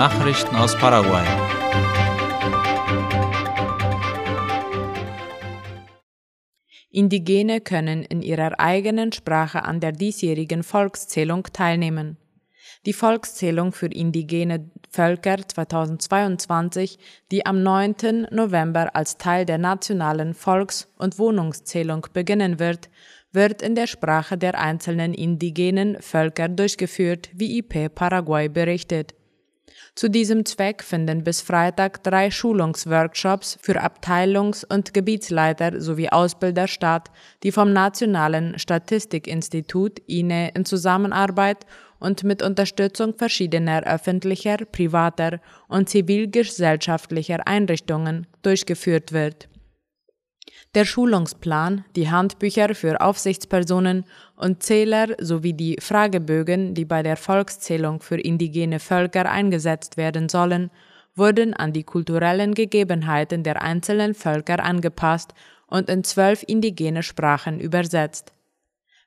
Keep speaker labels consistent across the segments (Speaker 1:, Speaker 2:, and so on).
Speaker 1: Nachrichten aus Paraguay.
Speaker 2: Indigene können in ihrer eigenen Sprache an der diesjährigen Volkszählung teilnehmen. Die Volkszählung für indigene Völker 2022, die am 9. November als Teil der nationalen Volks- und Wohnungszählung beginnen wird, wird in der Sprache der einzelnen indigenen Völker durchgeführt, wie IP Paraguay berichtet. Zu diesem Zweck finden bis Freitag drei Schulungsworkshops für Abteilungs- und Gebietsleiter sowie Ausbilder statt, die vom Nationalen Statistikinstitut INE in Zusammenarbeit und mit Unterstützung verschiedener öffentlicher, privater und zivilgesellschaftlicher Einrichtungen durchgeführt wird. Der Schulungsplan, die Handbücher für Aufsichtspersonen und Zähler sowie die Fragebögen, die bei der Volkszählung für indigene Völker eingesetzt werden sollen, wurden an die kulturellen Gegebenheiten der einzelnen Völker angepasst und in zwölf indigene Sprachen übersetzt.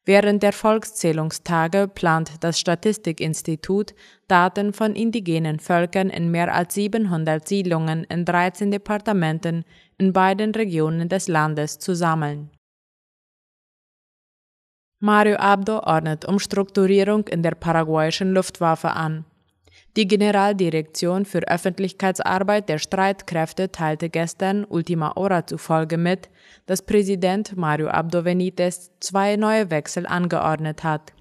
Speaker 2: Während der Volkszählungstage plant das Statistikinstitut, Daten von indigenen Völkern in mehr als 700 Siedlungen in 13 Departementen in beiden Regionen des Landes zu sammeln. Mario Abdo ordnet Umstrukturierung in der paraguayischen Luftwaffe an. Die Generaldirektion für Öffentlichkeitsarbeit der Streitkräfte teilte gestern Ultima Hora zufolge mit, dass Präsident Mario Abdo Benitez zwei neue Wechsel angeordnet hat.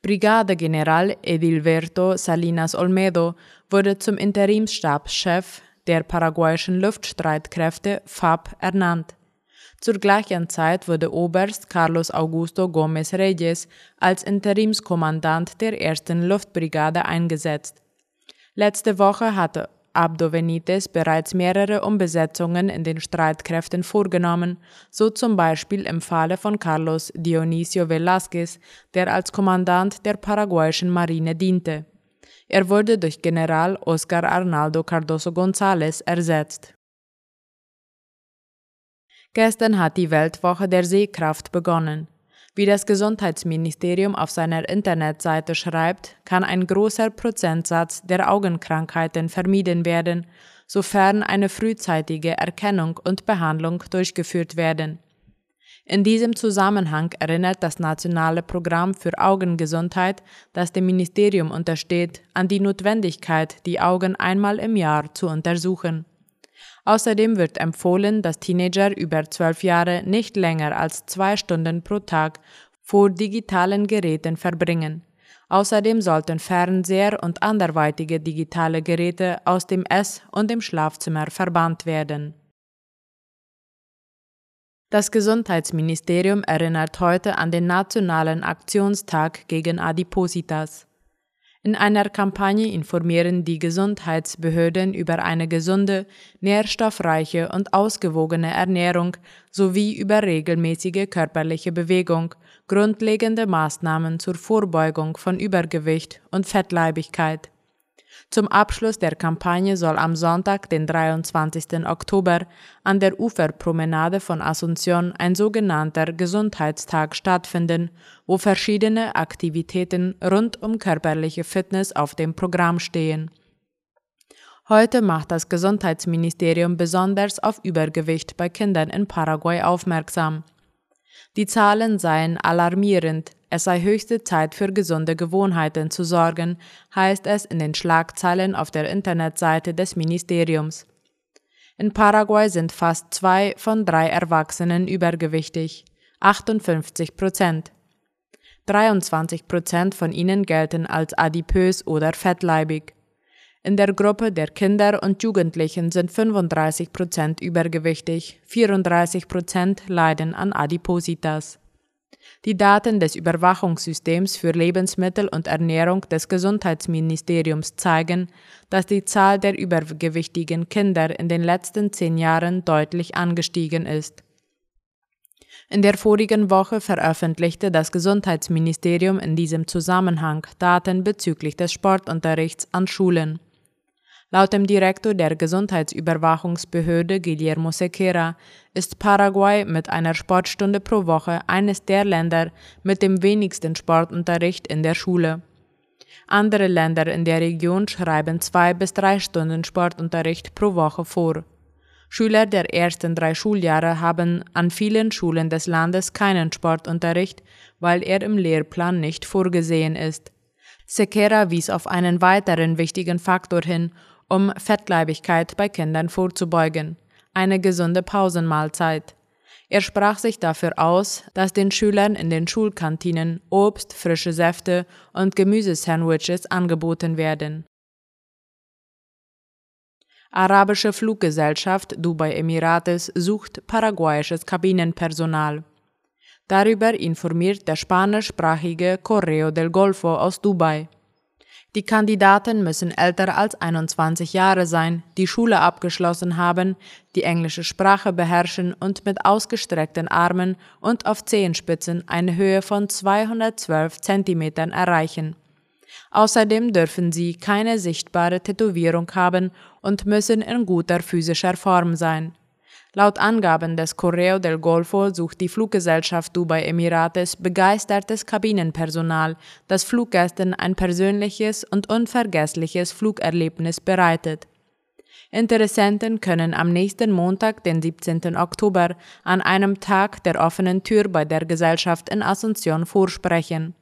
Speaker 2: Brigadegeneral Edilberto Salinas Olmedo wurde zum Interimsstabschef der paraguayischen Luftstreitkräfte FAB ernannt. Zur gleichen Zeit wurde Oberst Carlos Augusto Gómez Reyes als Interimskommandant der ersten Luftbrigade eingesetzt. Letzte Woche hatte Abdo Benitez bereits mehrere Umbesetzungen in den Streitkräften vorgenommen, so zum Beispiel im Falle von Carlos Dionisio Velázquez, der als Kommandant der paraguayischen Marine diente. Er wurde durch General Oscar Arnaldo Cardoso González ersetzt. Gestern hat die Weltwoche der Sehkraft begonnen. Wie das Gesundheitsministerium auf seiner Internetseite schreibt, kann ein großer Prozentsatz der Augenkrankheiten vermieden werden, sofern eine frühzeitige Erkennung und Behandlung durchgeführt werden. In diesem Zusammenhang erinnert das Nationale Programm für Augengesundheit, das dem Ministerium untersteht, an die Notwendigkeit, die Augen einmal im Jahr zu untersuchen. Außerdem wird empfohlen, dass Teenager über zwölf Jahre nicht länger als zwei Stunden pro Tag vor digitalen Geräten verbringen. Außerdem sollten Fernseher und anderweitige digitale Geräte aus dem Ess- und dem Schlafzimmer verbannt werden. Das Gesundheitsministerium erinnert heute an den Nationalen Aktionstag gegen Adipositas. In einer Kampagne informieren die Gesundheitsbehörden über eine gesunde, nährstoffreiche und ausgewogene Ernährung sowie über regelmäßige körperliche Bewegung, grundlegende Maßnahmen zur Vorbeugung von Übergewicht und Fettleibigkeit. Zum Abschluss der Kampagne soll am Sonntag, den 23. Oktober, an der Uferpromenade von Asunción ein sogenannter Gesundheitstag stattfinden, wo verschiedene Aktivitäten rund um körperliche Fitness auf dem Programm stehen. Heute macht das Gesundheitsministerium besonders auf Übergewicht bei Kindern in Paraguay aufmerksam. Die Zahlen seien alarmierend, es sei höchste Zeit für gesunde Gewohnheiten zu sorgen, heißt es in den Schlagzeilen auf der Internetseite des Ministeriums. In Paraguay sind fast zwei von drei Erwachsenen übergewichtig, 58 Prozent. 23 Prozent von ihnen gelten als adipös oder fettleibig. In der Gruppe der Kinder und Jugendlichen sind 35 Prozent übergewichtig, 34 Prozent leiden an Adipositas. Die Daten des Überwachungssystems für Lebensmittel und Ernährung des Gesundheitsministeriums zeigen, dass die Zahl der übergewichtigen Kinder in den letzten zehn Jahren deutlich angestiegen ist. In der vorigen Woche veröffentlichte das Gesundheitsministerium in diesem Zusammenhang Daten bezüglich des Sportunterrichts an Schulen. Laut dem Direktor der Gesundheitsüberwachungsbehörde Guillermo Sequeira ist Paraguay mit einer Sportstunde pro Woche eines der Länder mit dem wenigsten Sportunterricht in der Schule. Andere Länder in der Region schreiben zwei bis drei Stunden Sportunterricht pro Woche vor. Schüler der ersten drei Schuljahre haben an vielen Schulen des Landes keinen Sportunterricht, weil er im Lehrplan nicht vorgesehen ist. Sekera wies auf einen weiteren wichtigen Faktor hin, um Fettleibigkeit bei Kindern vorzubeugen, eine gesunde Pausenmahlzeit. Er sprach sich dafür aus, dass den Schülern in den Schulkantinen Obst, frische Säfte und Gemüsesandwiches angeboten werden. Arabische Fluggesellschaft Dubai Emirates sucht paraguayisches Kabinenpersonal. Darüber informiert der spanischsprachige Correo del Golfo aus Dubai. Die Kandidaten müssen älter als 21 Jahre sein, die Schule abgeschlossen haben, die englische Sprache beherrschen und mit ausgestreckten Armen und auf Zehenspitzen eine Höhe von 212 Zentimetern erreichen. Außerdem dürfen sie keine sichtbare Tätowierung haben und müssen in guter physischer Form sein. Laut Angaben des Correo del Golfo sucht die Fluggesellschaft Dubai Emirates begeistertes Kabinenpersonal, das Fluggästen ein persönliches und unvergessliches Flugerlebnis bereitet. Interessenten können am nächsten Montag, den 17. Oktober, an einem Tag der offenen Tür bei der Gesellschaft in Asunción vorsprechen.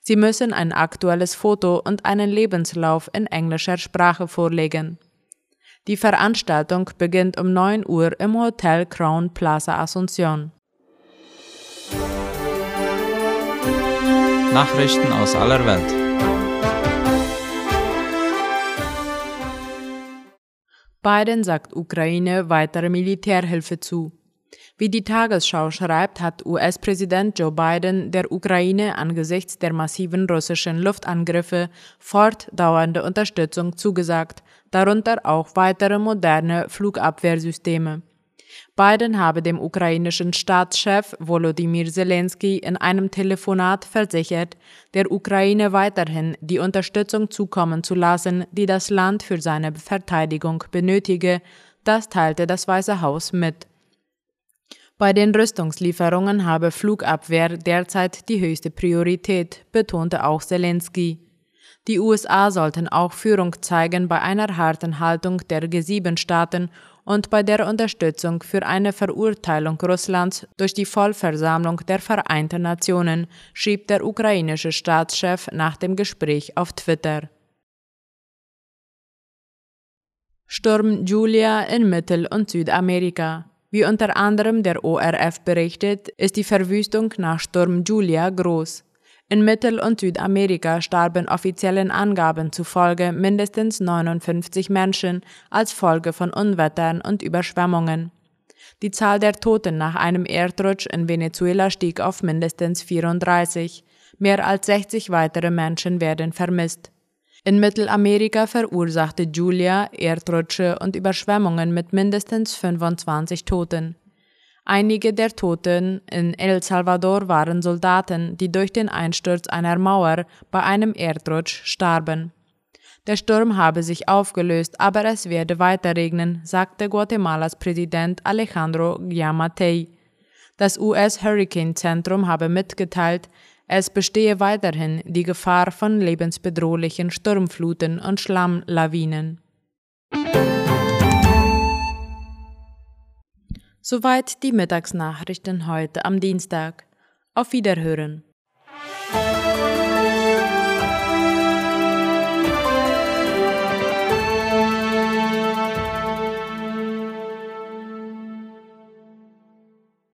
Speaker 2: Sie müssen ein aktuelles Foto und einen Lebenslauf in englischer Sprache vorlegen. Die Veranstaltung beginnt um 9 Uhr im Hotel Crown Plaza Asunción.
Speaker 1: Nachrichten aus aller Welt.
Speaker 2: Biden sagt Ukraine weitere Militärhilfe zu. Wie die Tagesschau schreibt, hat US-Präsident Joe Biden der Ukraine angesichts der massiven russischen Luftangriffe fortdauernde Unterstützung zugesagt, darunter auch weitere moderne Flugabwehrsysteme. Biden habe dem ukrainischen Staatschef Volodymyr Zelensky in einem Telefonat versichert, der Ukraine weiterhin die Unterstützung zukommen zu lassen, die das Land für seine Verteidigung benötige, das teilte das Weiße Haus mit. Bei den Rüstungslieferungen habe Flugabwehr derzeit die höchste Priorität, betonte auch Zelensky. Die USA sollten auch Führung zeigen bei einer harten Haltung der G7-Staaten und bei der Unterstützung für eine Verurteilung Russlands durch die Vollversammlung der Vereinten Nationen, schrieb der ukrainische Staatschef nach dem Gespräch auf Twitter. Sturm Julia in Mittel- und Südamerika. Wie unter anderem der ORF berichtet, ist die Verwüstung nach Sturm Julia groß. In Mittel- und Südamerika starben offiziellen Angaben zufolge mindestens 59 Menschen als Folge von Unwettern und Überschwemmungen. Die Zahl der Toten nach einem Erdrutsch in Venezuela stieg auf mindestens 34. Mehr als 60 weitere Menschen werden vermisst. In Mittelamerika verursachte Julia Erdrutsche und Überschwemmungen mit mindestens 25 Toten. Einige der Toten in El Salvador waren Soldaten, die durch den Einsturz einer Mauer bei einem Erdrutsch starben. Der Sturm habe sich aufgelöst, aber es werde weiter regnen, sagte Guatemalas Präsident Alejandro Giammattei. Das US-Hurricane-Zentrum habe mitgeteilt, es bestehe weiterhin die Gefahr von lebensbedrohlichen Sturmfluten und Schlammlawinen. Soweit die Mittagsnachrichten heute am Dienstag. Auf Wiederhören.